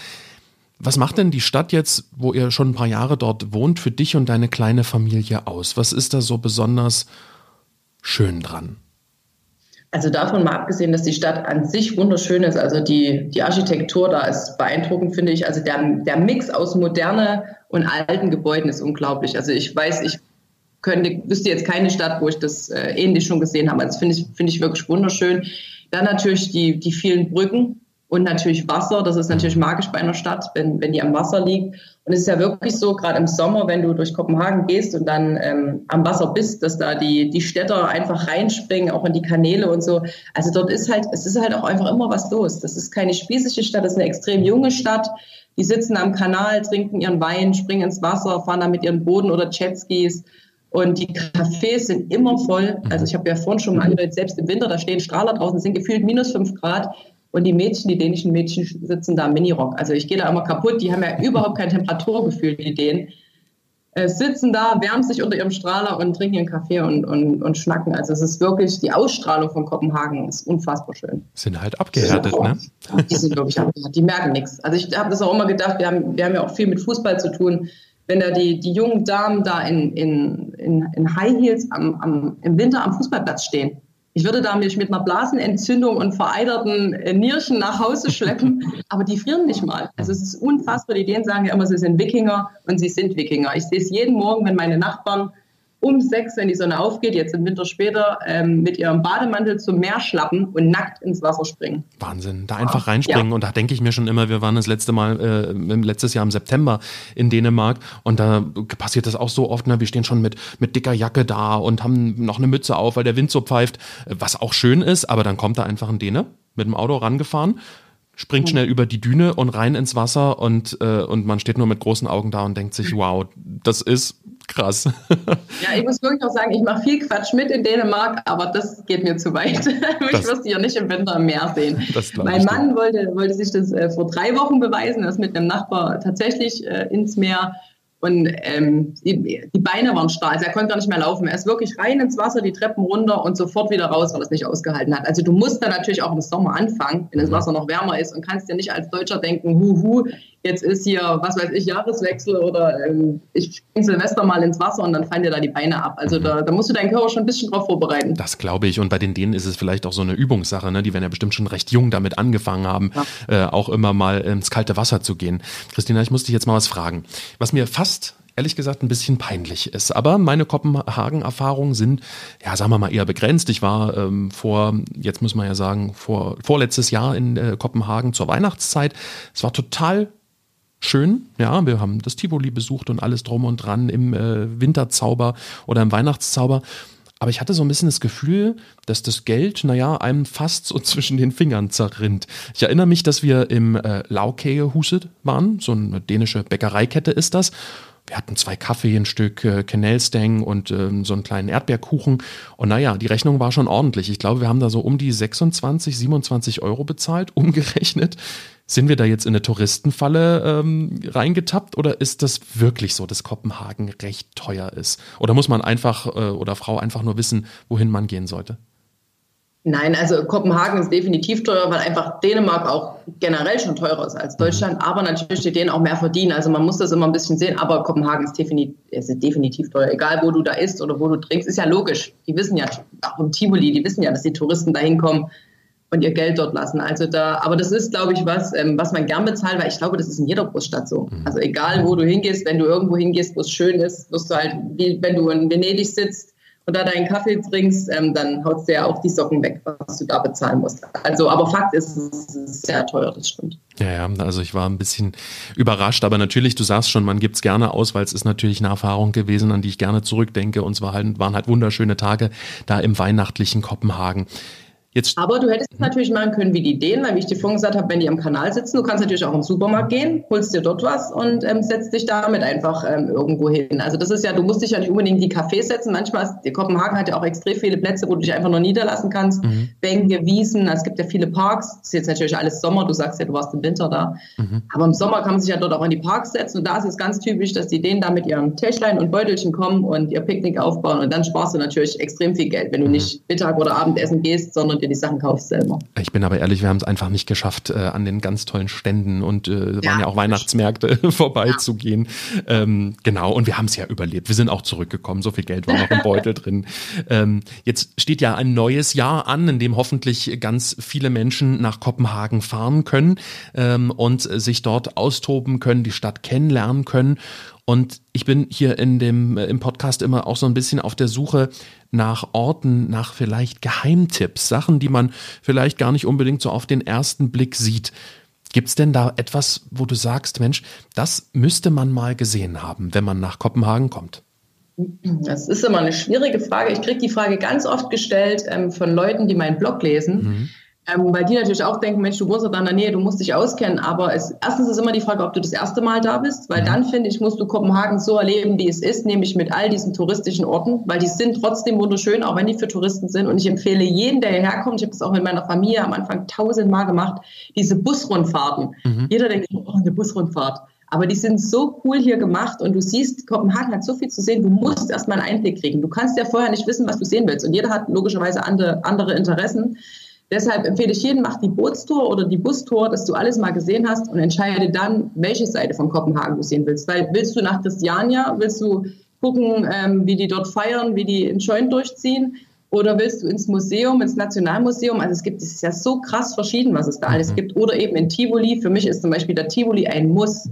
Was macht denn die Stadt jetzt, wo ihr schon ein paar Jahre dort wohnt, für dich und deine kleine Familie aus? Was ist da so besonders schön dran? Also davon mal abgesehen, dass die Stadt an sich wunderschön ist, also die, die Architektur da ist beeindruckend, finde ich. Also der, der Mix aus moderne und alten Gebäuden ist unglaublich. Also ich weiß, ich könnte, wüsste jetzt keine Stadt, wo ich das äh, ähnlich schon gesehen habe. Also finde ich, finde ich wirklich wunderschön. Dann natürlich die, die vielen Brücken und natürlich Wasser. Das ist natürlich magisch bei einer Stadt, wenn, wenn die am Wasser liegt. Und es ist ja wirklich so, gerade im Sommer, wenn du durch Kopenhagen gehst und dann ähm, am Wasser bist, dass da die, die Städter einfach reinspringen, auch in die Kanäle und so. Also dort ist halt, es ist halt auch einfach immer was los. Das ist keine spießige Stadt, das ist eine extrem junge Stadt. Die sitzen am Kanal, trinken ihren Wein, springen ins Wasser, fahren da mit ihren Boden oder Jetskis. Und die Cafés sind immer voll. Also ich habe ja vorhin schon mal angedeutet, selbst im Winter, da stehen Strahler draußen, sind gefühlt minus fünf Grad. Und die Mädchen, die dänischen Mädchen sitzen da im Minirock. Also ich gehe da immer kaputt. Die haben ja überhaupt kein Temperaturgefühl, die Dänen. Äh, sitzen da, wärmen sich unter ihrem Strahler und trinken ihren Kaffee und, und, und schnacken. Also es ist wirklich, die Ausstrahlung von Kopenhagen ist unfassbar schön. Sind halt abgehärtet, ne? Die sind wirklich abgehärtet. Die merken nichts. Also ich habe das auch immer gedacht, wir haben, wir haben ja auch viel mit Fußball zu tun. Wenn da die, die jungen Damen da in, in, in, in High Heels am, am, im Winter am Fußballplatz stehen, ich würde da mich mit einer Blasenentzündung und vereiterten äh, Nierchen nach Hause [LAUGHS] schleppen, aber die frieren nicht mal. Also es ist unfassbar. Die Dänen sagen ja immer, sie sind Wikinger und sie sind Wikinger. Ich sehe es jeden Morgen, wenn meine Nachbarn um sechs, wenn die Sonne aufgeht, jetzt im Winter später, ähm, mit ihrem Bademantel zum Meer schlappen und nackt ins Wasser springen. Wahnsinn, da einfach reinspringen. Ja. Und da denke ich mir schon immer, wir waren das letzte Mal, äh, letztes Jahr im September in Dänemark und da passiert das auch so oft, ne? wir stehen schon mit, mit dicker Jacke da und haben noch eine Mütze auf, weil der Wind so pfeift, was auch schön ist, aber dann kommt da einfach ein Däne mit dem Auto rangefahren springt schnell über die Düne und rein ins Wasser und, äh, und man steht nur mit großen Augen da und denkt sich, wow, das ist krass. [LAUGHS] Ja, ich muss wirklich auch sagen, ich mache viel Quatsch mit in Dänemark, aber das geht mir zu weit. [LAUGHS] ich wirst ja nicht im Winter im Meer sehen. [LAUGHS] mein Mann wollte, wollte sich das äh, vor drei Wochen beweisen, er ist mit einem Nachbar tatsächlich äh, ins Meer und ähm, die, die, Beine waren starr, also er konnte gar nicht mehr laufen. Er ist wirklich rein ins Wasser, die Treppen runter und sofort wieder raus, weil er es nicht ausgehalten hat. Also du musst dann natürlich auch im Sommer anfangen, wenn das mhm. Wasser noch wärmer ist und kannst dir nicht als Deutscher denken, huhu, jetzt ist hier, was weiß ich, Jahreswechsel oder ähm, ich springe Silvester mal ins Wasser und dann fallen dir da die Beine ab. Also da, da musst du deinen Körper schon ein bisschen drauf vorbereiten. Das glaube ich. Und bei den Dänen ist es vielleicht auch so eine Übungssache. Ne? Die werden ja bestimmt schon recht jung damit angefangen haben, ja. äh, auch immer mal ins kalte Wasser zu gehen. Christina, ich muss dich jetzt mal was fragen. Was mir fast ehrlich gesagt ein bisschen peinlich ist. Aber meine Kopenhagen-Erfahrungen sind, ja, sagen wir mal, eher begrenzt. Ich war ähm, vor, jetzt muss man ja sagen, vor vorletztes Jahr in äh, Kopenhagen zur Weihnachtszeit. Es war total schön. Ja, wir haben das Tivoli besucht und alles drum und dran im äh, Winterzauber oder im Weihnachtszauber. Aber ich hatte so ein bisschen das Gefühl, dass das Geld, naja, einem fast so [LAUGHS] zwischen den Fingern zerrinnt. Ich erinnere mich, dass wir im äh, Laukehuset waren, so eine dänische Bäckereikette ist das. Wir hatten zwei Kaffee, ein Stück äh, und äh, so einen kleinen Erdbeerkuchen. Und naja, die Rechnung war schon ordentlich. Ich glaube, wir haben da so um die 26, 27 Euro bezahlt, [LAUGHS] umgerechnet. Sind wir da jetzt in eine Touristenfalle ähm, reingetappt oder ist das wirklich so, dass Kopenhagen recht teuer ist? Oder muss man einfach äh, oder Frau einfach nur wissen, wohin man gehen sollte? Nein, also Kopenhagen ist definitiv teurer, weil einfach Dänemark auch generell schon teurer ist als Deutschland, mhm. aber natürlich die Dänen auch mehr verdienen. Also man muss das immer ein bisschen sehen, aber Kopenhagen ist definitiv, ist definitiv teuer. Egal wo du da isst oder wo du trinkst, ist ja logisch. Die wissen ja, auch im Tivoli, die wissen ja, dass die Touristen da hinkommen und ihr Geld dort lassen. Also da, aber das ist, glaube ich, was, ähm, was man gern bezahlt, weil ich glaube, das ist in jeder Großstadt so. Mhm. Also egal, wo du hingehst, wenn du irgendwo hingehst, wo es schön ist, wirst du halt, wie wenn du in Venedig sitzt und da deinen Kaffee trinkst, ähm, dann haust du ja auch die Socken weg, was du da bezahlen musst. Also, aber Fakt ist, es ist sehr teuer, das stimmt. Ja, ja, also ich war ein bisschen überrascht, aber natürlich, du sagst schon, man gibt es gerne aus, weil es ist natürlich eine Erfahrung gewesen, an die ich gerne zurückdenke und zwar halt, waren halt wunderschöne Tage da im weihnachtlichen Kopenhagen. Jetzt Aber du hättest es natürlich machen können wie die Dänen, weil wie ich dir vorhin gesagt habe, wenn die am Kanal sitzen, du kannst natürlich auch im Supermarkt gehen, holst dir dort was und ähm, setzt dich damit einfach ähm, irgendwo hin. Also das ist ja, du musst dich ja nicht unbedingt in die Cafés setzen. Manchmal, ist, die Kopenhagen hat ja auch extrem viele Plätze, wo du dich einfach nur niederlassen kannst. Mhm. Bänke, Wiesen, es gibt ja viele Parks. Das ist jetzt natürlich alles Sommer, du sagst ja, du warst im Winter da. Mhm. Aber im Sommer kann man sich ja dort auch in die Parks setzen und da ist es ganz typisch, dass die Dänen da mit ihren Täschlein und Beutelchen kommen und ihr Picknick aufbauen und dann sparst du natürlich extrem viel Geld, wenn du mhm. nicht Mittag oder Abendessen gehst, sondern dir die Sachen kaufst selber. Ich bin aber ehrlich, wir haben es einfach nicht geschafft, äh, an den ganz tollen Ständen und äh, ja, waren ja auch Weihnachtsmärkte [LAUGHS] vorbeizugehen. Ja. Ähm, genau, und wir haben es ja überlebt. Wir sind auch zurückgekommen. So viel Geld war noch im Beutel drin. [LAUGHS] Ähm, jetzt steht ja ein neues Jahr an, in dem hoffentlich ganz viele Menschen nach Kopenhagen fahren können ähm, und sich dort austoben können, die Stadt kennenlernen können. Und ich bin hier in dem, äh, im Podcast immer auch so ein bisschen auf der Suche nach Orten, nach vielleicht Geheimtipps, Sachen, die man vielleicht gar nicht unbedingt so auf den ersten Blick sieht. Gibt es denn da etwas, wo du sagst, Mensch, das müsste man mal gesehen haben, wenn man nach Kopenhagen kommt? Das ist immer eine schwierige Frage. Ich kriege die Frage ganz oft gestellt ähm, von Leuten, die meinen Blog lesen. Mhm. Ähm, weil die natürlich auch denken, Mensch, du wohnst da in der Nähe, du musst dich auskennen. Aber es, erstens ist immer die Frage, ob du das erste Mal da bist, weil mhm. dann, finde ich, musst du Kopenhagen so erleben, wie es ist, nämlich mit all diesen touristischen Orten, weil die sind trotzdem wunderschön, auch wenn die für Touristen sind. Und ich empfehle jedem, der hierher kommt, ich habe das auch mit meiner Familie am Anfang tausendmal gemacht, diese Busrundfahrten. Mhm. Jeder denkt, oh, eine Busrundfahrt. Aber die sind so cool hier gemacht und du siehst, Kopenhagen hat so viel zu sehen, du musst erstmal einen Einblick kriegen. Du kannst ja vorher nicht wissen, was du sehen willst. Und jeder hat logischerweise andere, andere Interessen. Deshalb empfehle ich jedem, mach die Bootstour oder die Bustour, dass du alles mal gesehen hast und entscheide dann, welche Seite von Kopenhagen du sehen willst. Weil willst du nach Christiania, willst du gucken, ähm, wie die dort feiern, wie die in Scheun durchziehen? Oder willst du ins Museum, ins Nationalmuseum? Also es gibt, es ist ja so krass verschieden, was es da mhm. alles gibt. Oder eben in Tivoli. Für mich ist zum Beispiel der Tivoli ein Muss.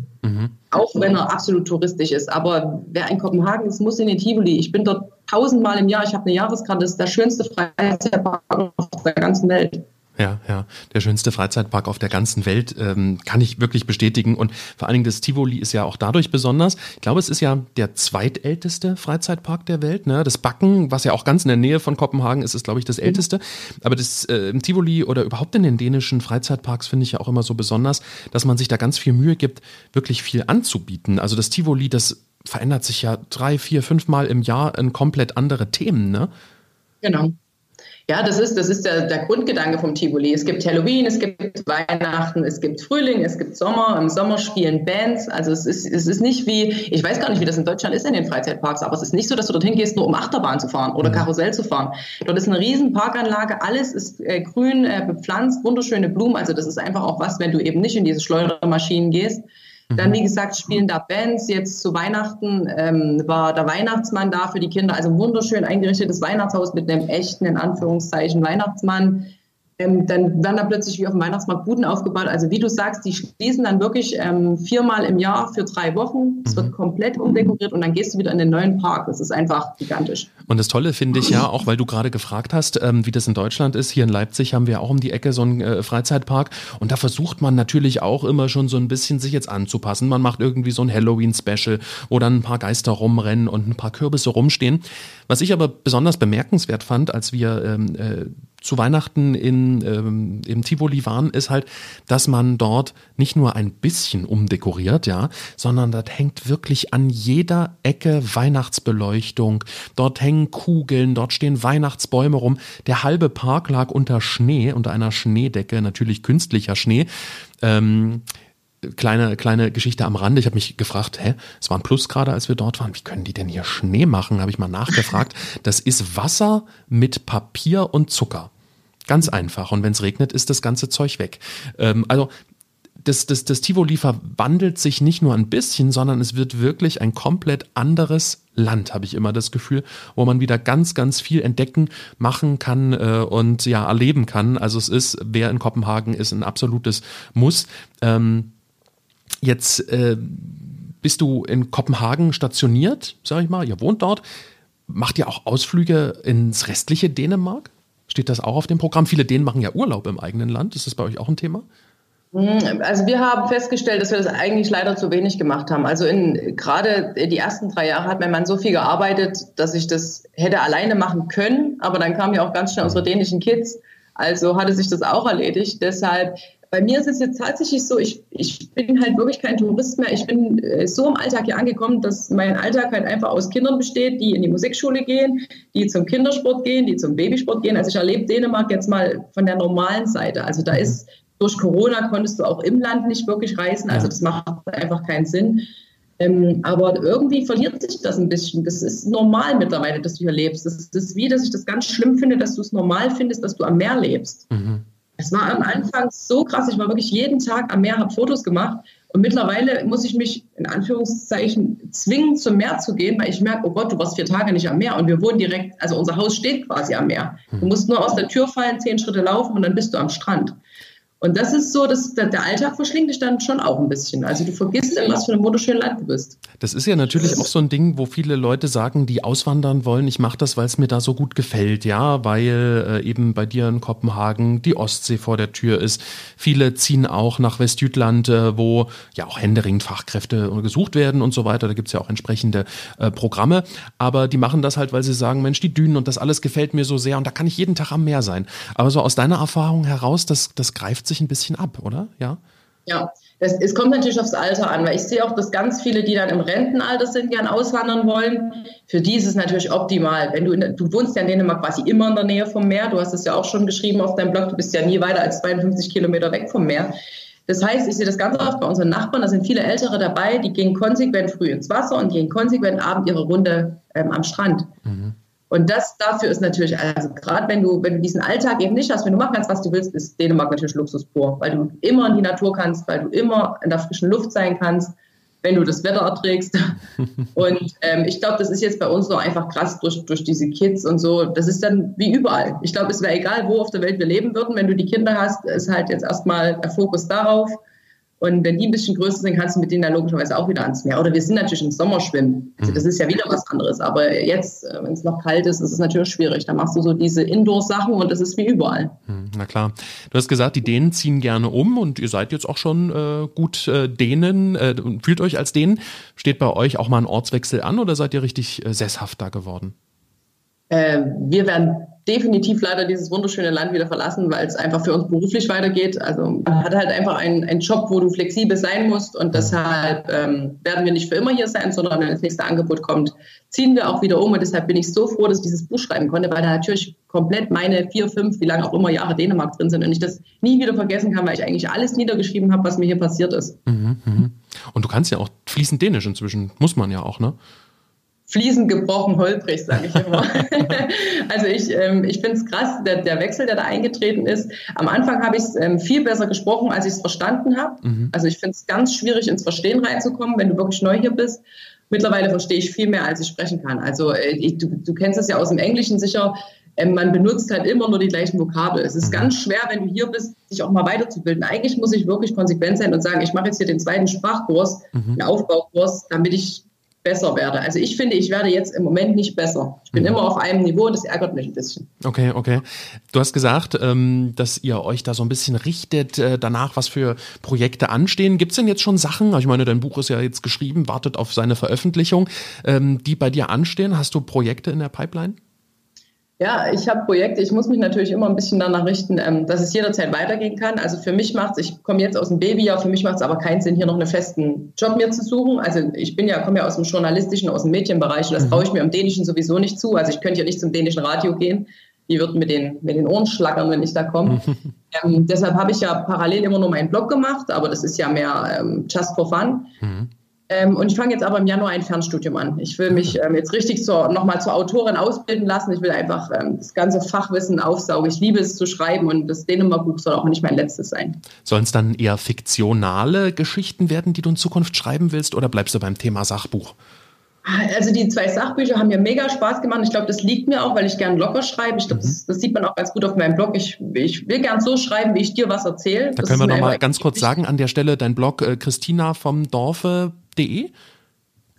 Auch wenn er absolut touristisch ist. Aber wer in Kopenhagen ist, muss in den Tivoli. Ich bin dort tausendmal im Jahr. Ich habe eine Jahreskarte. Das ist der schönste Freizeitpark auf der ganzen Welt. Ja, ja. Der schönste Freizeitpark auf der ganzen Welt ähm, kann ich wirklich bestätigen. Und vor allen Dingen das Tivoli ist ja auch dadurch besonders. Ich glaube, es ist ja der zweitälteste Freizeitpark der Welt. Ne? Das Backen, was ja auch ganz in der Nähe von Kopenhagen ist, ist, glaube ich, das älteste. Aber das äh, im Tivoli oder überhaupt in den dänischen Freizeitparks finde ich ja auch immer so besonders, dass man sich da ganz viel Mühe gibt, wirklich viel anzubieten. Also das Tivoli, das verändert sich ja drei, vier, fünf Mal im Jahr in komplett andere Themen, ne? Genau. Ja, das ist, das ist der, der Grundgedanke vom Tivoli. Es gibt Halloween, es gibt Weihnachten, es gibt Frühling, es gibt Sommer. Im Sommer spielen Bands. Also es ist, es ist nicht wie, ich weiß gar nicht, wie das in Deutschland ist in den Freizeitparks, aber es ist nicht so, dass du dorthin gehst, nur um Achterbahn zu fahren oder mhm. Karussell zu fahren. Dort ist eine riesen Parkanlage, alles ist äh, grün äh, bepflanzt, wunderschöne Blumen. Also das ist einfach auch was, wenn du eben nicht in diese Schleudermaschinen gehst. Dann, wie mhm. gesagt, spielen da Bands. Jetzt zu Weihnachten ähm, war der Weihnachtsmann da für die Kinder. Also ein wunderschön eingerichtetes Weihnachtshaus mit einem echten, in Anführungszeichen, Weihnachtsmann. Ähm, dann werden da plötzlich wie auf dem Weihnachtsmarkt Buden aufgebaut. Also wie du sagst, die schließen dann wirklich ähm, viermal im Jahr für drei Wochen. Es mhm. wird komplett umdekoriert und dann gehst du wieder in den neuen Park. Das ist einfach gigantisch. Und das Tolle finde ich ja, auch weil du gerade gefragt hast, ähm, wie das in Deutschland ist. Hier in Leipzig haben wir auch um die Ecke so einen äh, Freizeitpark und da versucht man natürlich auch immer schon so ein bisschen sich jetzt anzupassen. Man macht irgendwie so ein Halloween-Special, wo dann ein paar Geister rumrennen und ein paar Kürbisse rumstehen. Was ich aber besonders bemerkenswert fand, als wir ähm, äh, zu Weihnachten in, ähm, im Tivoli waren, ist halt, dass man dort nicht nur ein bisschen umdekoriert, ja, sondern dort hängt wirklich an jeder Ecke Weihnachtsbeleuchtung. Dort hängen Kugeln, dort stehen Weihnachtsbäume rum. Der halbe Park lag unter Schnee, unter einer Schneedecke, natürlich künstlicher Schnee. Ähm, kleine, kleine Geschichte am Rande. Ich habe mich gefragt, hä, es war ein Plus gerade, als wir dort waren. Wie können die denn hier Schnee machen? Habe ich mal nachgefragt. Das ist Wasser mit Papier und Zucker. Ganz einfach. Und wenn es regnet, ist das ganze Zeug weg. Ähm, also das, das, das Tivoli verwandelt sich nicht nur ein bisschen, sondern es wird wirklich ein komplett anderes Land, habe ich immer das Gefühl, wo man wieder ganz, ganz viel entdecken, machen kann äh, und ja, erleben kann. Also es ist, wer in Kopenhagen ist, ein absolutes Muss. Ähm, Jetzt äh, bist du in Kopenhagen stationiert, sag ich mal, ihr wohnt dort. Macht ihr auch Ausflüge ins restliche Dänemark? Steht das auch auf dem Programm? Viele Dänen machen ja Urlaub im eigenen Land. Ist das bei euch auch ein Thema? Hm, also wir haben festgestellt, dass wir das eigentlich leider zu wenig gemacht haben. Also in gerade die ersten drei Jahre hat mein Mann so viel gearbeitet, dass ich das hätte alleine machen können. Aber dann kamen ja auch ganz schnell unsere dänischen Kids. Also hatte sich das auch erledigt. Deshalb bei mir ist es jetzt tatsächlich so, ich, ich bin halt wirklich kein Tourist mehr. Ich bin äh, so im Alltag hier angekommen, dass mein Alltag halt einfach aus Kindern besteht, die in die Musikschule gehen, die zum Kindersport gehen, die zum Babysport gehen. Also ich erlebe Dänemark jetzt mal von der normalen Seite. Also da ist durch Corona konntest du auch im Land nicht wirklich reisen. Also das macht einfach keinen Sinn. Ähm, aber irgendwie verliert sich das ein bisschen. Das ist normal mittlerweile, dass du hier lebst. Das ist wie, dass ich das ganz schlimm finde, dass du es normal findest, dass du am Meer lebst. Mhm. Es war am Anfang so krass. Ich war wirklich jeden Tag am Meer, habe Fotos gemacht. Und mittlerweile muss ich mich in Anführungszeichen zwingen, zum Meer zu gehen, weil ich merke, oh Gott, du warst vier Tage nicht am Meer. Und wir wohnen direkt, also unser Haus steht quasi am Meer. Du hm. musst nur aus der Tür fallen, zehn Schritte laufen und dann bist du am Strand. Und das ist so, dass der Alltag verschlingt dich dann schon auch ein bisschen. Also du vergisst, in was für einem wunderschönen Land du bist. Das ist ja natürlich auch so ein Ding, wo viele Leute sagen, die auswandern wollen, ich mache das, weil es mir da so gut gefällt, ja, weil äh, eben bei dir in Kopenhagen die Ostsee vor der Tür ist. Viele ziehen auch nach Westjütland, äh, wo ja auch händeringend Fachkräfte gesucht werden und so weiter. Da gibt es ja auch entsprechende äh, Programme. Aber die machen das halt, weil sie sagen, Mensch, die Dünen und das alles gefällt mir so sehr und da kann ich jeden Tag am Meer sein. Aber so aus deiner Erfahrung heraus, das, das greift sich ein bisschen ab, oder? Ja. Ja, das, es kommt natürlich aufs Alter an, weil ich sehe auch, dass ganz viele, die dann im Rentenalter sind, gern auswandern wollen. Für die ist es natürlich optimal. Wenn du, in, du wohnst ja in Dänemark quasi immer in der Nähe vom Meer. Du hast es ja auch schon geschrieben auf deinem Blog. Du bist ja nie weiter als 52 Kilometer weg vom Meer. Das heißt, ich sehe das ganz oft bei unseren Nachbarn. Da sind viele Ältere dabei, die gehen konsequent früh ins Wasser und gehen konsequent abend ihre Runde ähm, am Strand. Mhm. Und das dafür ist natürlich, also gerade wenn du, wenn du diesen Alltag eben nicht hast, wenn du machen kannst, was du willst, ist Dänemark natürlich Luxus pur, weil du immer in die Natur kannst, weil du immer in der frischen Luft sein kannst, wenn du das Wetter erträgst. [LAUGHS] und ähm, ich glaube, das ist jetzt bei uns noch einfach krass durch, durch diese Kids und so. Das ist dann wie überall. Ich glaube, es wäre egal, wo auf der Welt wir leben würden. Wenn du die Kinder hast, ist halt jetzt erstmal der Fokus darauf. Und wenn die ein bisschen größer sind, kannst du mit denen dann logischerweise auch wieder ans Meer. Oder wir sind natürlich im Sommer schwimmen. Also das ist ja wieder was anderes. Aber jetzt, äh, wenn es noch kalt ist, ist es natürlich schwierig. Da machst du so diese Indoor-Sachen und das ist wie überall. Hm, na klar. Du hast gesagt, die Dänen ziehen gerne um und ihr seid jetzt auch schon äh, gut äh, Dänen, äh, fühlt euch als Dänen. Steht bei euch auch mal ein Ortswechsel an oder seid ihr richtig äh, sesshaft da geworden? Äh, wir werden definitiv leider dieses wunderschöne Land wieder verlassen, weil es einfach für uns beruflich weitergeht. Also man hat halt einfach einen, einen Job, wo du flexibel sein musst und deshalb ähm, werden wir nicht für immer hier sein, sondern wenn das nächste Angebot kommt, ziehen wir auch wieder um und deshalb bin ich so froh, dass ich dieses Buch schreiben konnte, weil da natürlich komplett meine vier, fünf, wie lange auch immer Jahre Dänemark drin sind und ich das nie wieder vergessen kann, weil ich eigentlich alles niedergeschrieben habe, was mir hier passiert ist. Mhm, mh. Und du kannst ja auch fließend Dänisch inzwischen, muss man ja auch, ne? Fließend gebrochen, holprig, sage ich immer. [LAUGHS] also ich, ähm, ich finde es krass, der, der Wechsel, der da eingetreten ist. Am Anfang habe ich es ähm, viel besser gesprochen, als ich es verstanden habe. Mhm. Also ich finde es ganz schwierig, ins Verstehen reinzukommen, wenn du wirklich neu hier bist. Mittlerweile verstehe ich viel mehr, als ich sprechen kann. Also äh, ich, du, du kennst es ja aus dem Englischen sicher ähm, man benutzt halt immer nur die gleichen Vokabel. Es ist mhm. ganz schwer, wenn du hier bist, dich auch mal weiterzubilden. Eigentlich muss ich wirklich konsequent sein und sagen, ich mache jetzt hier den zweiten Sprachkurs, mhm. einen Aufbaukurs, damit ich besser werde. Also ich finde, ich werde jetzt im Moment nicht besser. Ich bin mhm. immer auf einem Niveau und das ärgert mich ein bisschen. Okay, okay. Du hast gesagt, ähm, dass ihr euch da so ein bisschen richtet äh, danach, was für Projekte anstehen. Gibt es denn jetzt schon Sachen, ich meine, dein Buch ist ja jetzt geschrieben, wartet auf seine Veröffentlichung, ähm, die bei dir anstehen? Hast du Projekte in der Pipeline? Ja, ich habe Projekte. Ich muss mich natürlich immer ein bisschen danach richten, ähm, dass es jederzeit weitergehen kann. Also für mich macht es, ich komme jetzt aus dem Babyjahr, für mich macht es aber keinen Sinn, hier noch einen festen Job mir zu suchen. Also ich bin ja, komme ja aus dem journalistischen, aus dem Medienbereich und das mhm. traue ich mir am Dänischen sowieso nicht zu. Also ich könnte ja nicht zum dänischen Radio gehen. Die würden mit den, mit den Ohren schlackern, wenn ich da komme. ähm, deshalb habe ich ja parallel immer nur meinen Blog gemacht, aber das ist ja mehr ähm, just for fun. Mhm. Ähm, und ich fange jetzt aber im Januar ein Fernstudium an. Ich will mich ähm, jetzt richtig zur, nochmal zur Autorin ausbilden lassen. Ich will einfach ähm, das ganze Fachwissen aufsaugen. Ich liebe es zu schreiben und das Dänemark-Buch soll auch nicht mein letztes sein. Sollen es dann eher fiktionale Geschichten werden, die du in Zukunft schreiben willst, oder bleibst du beim Thema Sachbuch? Also die zwei Sachbücher haben mir mega Spaß gemacht. Ich glaube, das liegt mir auch, weil ich gern locker schreibe. Ich glaube, mhm. das, das, sieht man auch ganz gut auf meinem Blog. Ich, ich will gern so schreiben, wie ich dir was erzähle. Da das können wir nochmal ganz kurz sagen an der Stelle, dein Blog äh, Christina vom Dorfe dorf.de?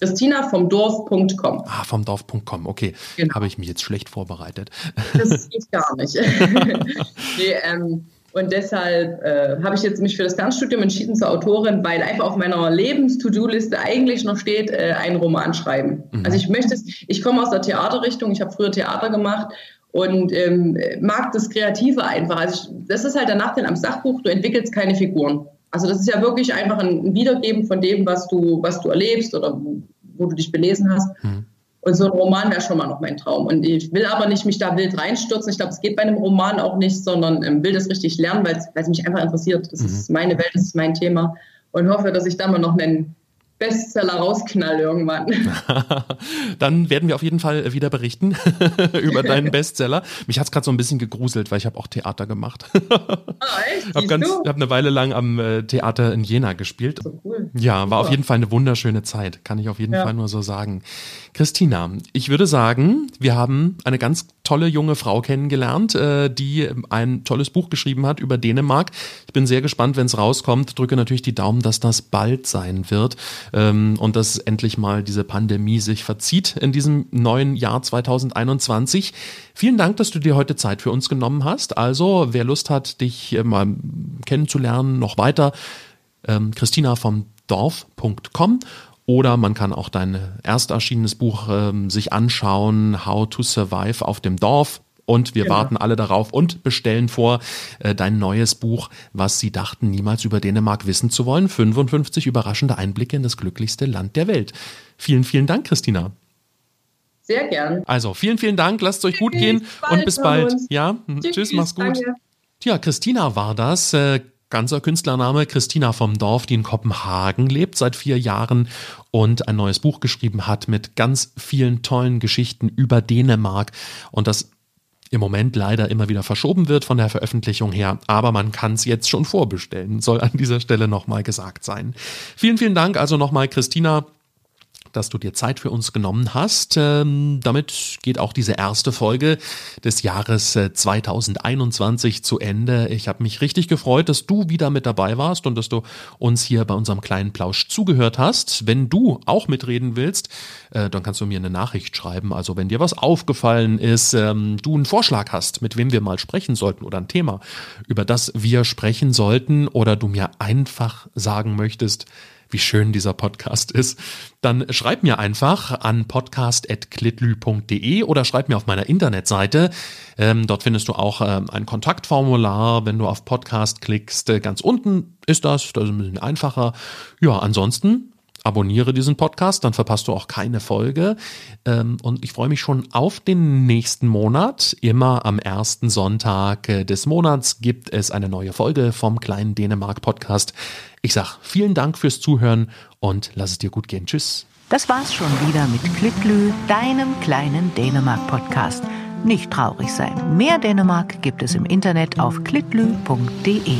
Christina vom Dorf.com. Ah, vom Dorf.com, okay. Genau. Habe ich mich jetzt schlecht vorbereitet. Das [LAUGHS] geht gar nicht. [LAUGHS] nee, ähm, und deshalb äh, habe ich jetzt mich für das Fernstudium entschieden zur Autorin, weil einfach auf meiner Lebens-To-Do-Liste eigentlich noch steht, äh, einen Roman schreiben. Mhm. Also ich möchte es, ich komme aus der Theaterrichtung, ich habe früher Theater gemacht und ähm, mag das Kreative einfach. Also ich, das ist halt der Nachteil am Sachbuch, du entwickelst keine Figuren. Also das ist ja wirklich einfach ein Wiedergeben von dem, was du, was du erlebst oder wo, wo du dich belesen hast. Mhm. Und so ein Roman wäre schon mal noch mein Traum. Und ich will aber nicht mich da wild reinstürzen. Ich glaube, es geht bei einem Roman auch nicht, sondern ähm, will das richtig lernen, weil es mich einfach interessiert. Das mhm. ist meine Welt, das ist mein Thema. Und hoffe, dass ich da mal noch einen Bestseller rausknall irgendwann. [LAUGHS] Dann werden wir auf jeden Fall wieder berichten [LAUGHS] über deinen [LAUGHS] Bestseller. Mich hat es gerade so ein bisschen gegruselt, weil ich habe auch Theater gemacht. ah, echt? Ich habe hab eine Weile lang am äh, Theater in Jena gespielt. So cool. Ja, war Super. auf jeden Fall eine wunderschöne Zeit, kann ich auf jeden ja. Fall nur so sagen. Christina, ich würde sagen, wir haben eine ganz tolle junge Frau kennengelernt, äh, die ein tolles Buch geschrieben hat über Dänemark. Ich bin sehr gespannt, wenn es rauskommt. Drücke natürlich die Daumen, dass das bald sein wird ähm, und dass endlich mal diese Pandemie sich verzieht in diesem neuen Jahr 2021. Vielen Dank, dass du dir heute Zeit für uns genommen hast. Also, wer Lust hat, dich äh, mal kennenzulernen, noch weiter, ähm, Christina vom Dorf.com oder man kann auch dein erst erschienenes Buch ähm, sich anschauen, How to Survive auf dem Dorf. Und wir genau. warten alle darauf und bestellen vor äh, dein neues Buch, was sie dachten, niemals über Dänemark wissen zu wollen. 55 überraschende Einblicke in das glücklichste Land der Welt. Vielen, vielen Dank, Christina. Sehr gern. Also, vielen, vielen Dank. Lasst es euch gut gehen und bis bald. Ja, tschüss, tschüss mach's gut. Danke. Tja, Christina war das. Äh, ganzer Künstlername Christina vom Dorf, die in Kopenhagen lebt seit vier Jahren und ein neues Buch geschrieben hat mit ganz vielen tollen Geschichten über Dänemark. Und das im Moment leider immer wieder verschoben wird von der Veröffentlichung her, aber man kann es jetzt schon vorbestellen, soll an dieser Stelle nochmal gesagt sein. Vielen, vielen Dank also nochmal, Christina dass du dir Zeit für uns genommen hast. Ähm, damit geht auch diese erste Folge des Jahres 2021 äh, zu Ende. Ich habe mich richtig gefreut, dass du wieder mit dabei warst und dass du uns hier bei unserem kleinen Plausch zugehört hast. Wenn du auch mitreden willst, äh, dann kannst du mir eine Nachricht schreiben. Also wenn dir was aufgefallen ist, ähm, du einen Vorschlag hast, mit wem wir mal sprechen sollten oder ein Thema, über das wir sprechen sollten oder du mir einfach sagen möchtest, wie schön dieser Podcast ist, dann schreib mir einfach an podcast.klitlü.de oder schreib mir auf meiner Internetseite. Ähm, dort findest du auch ähm, ein Kontaktformular. Wenn du auf Podcast klickst, äh, ganz unten ist das. Das ist ein bisschen einfacher. Ja, ansonsten abonniere diesen Podcast, dann verpasst du auch keine Folge. Ähm, und ich freue mich schon auf den nächsten Monat. Immer am ersten Sonntag äh, des Monats gibt es eine neue Folge vom kleinen Dänemark Podcast. Ich sag vielen Dank fürs Zuhören und lass es dir gut gehen. Tschüss. Das war's schon wieder mit Klitlü, deinem kleinen Dänemark Podcast. Nicht traurig sein. Mehr Dänemark gibt es im Internet auf klitlü.de.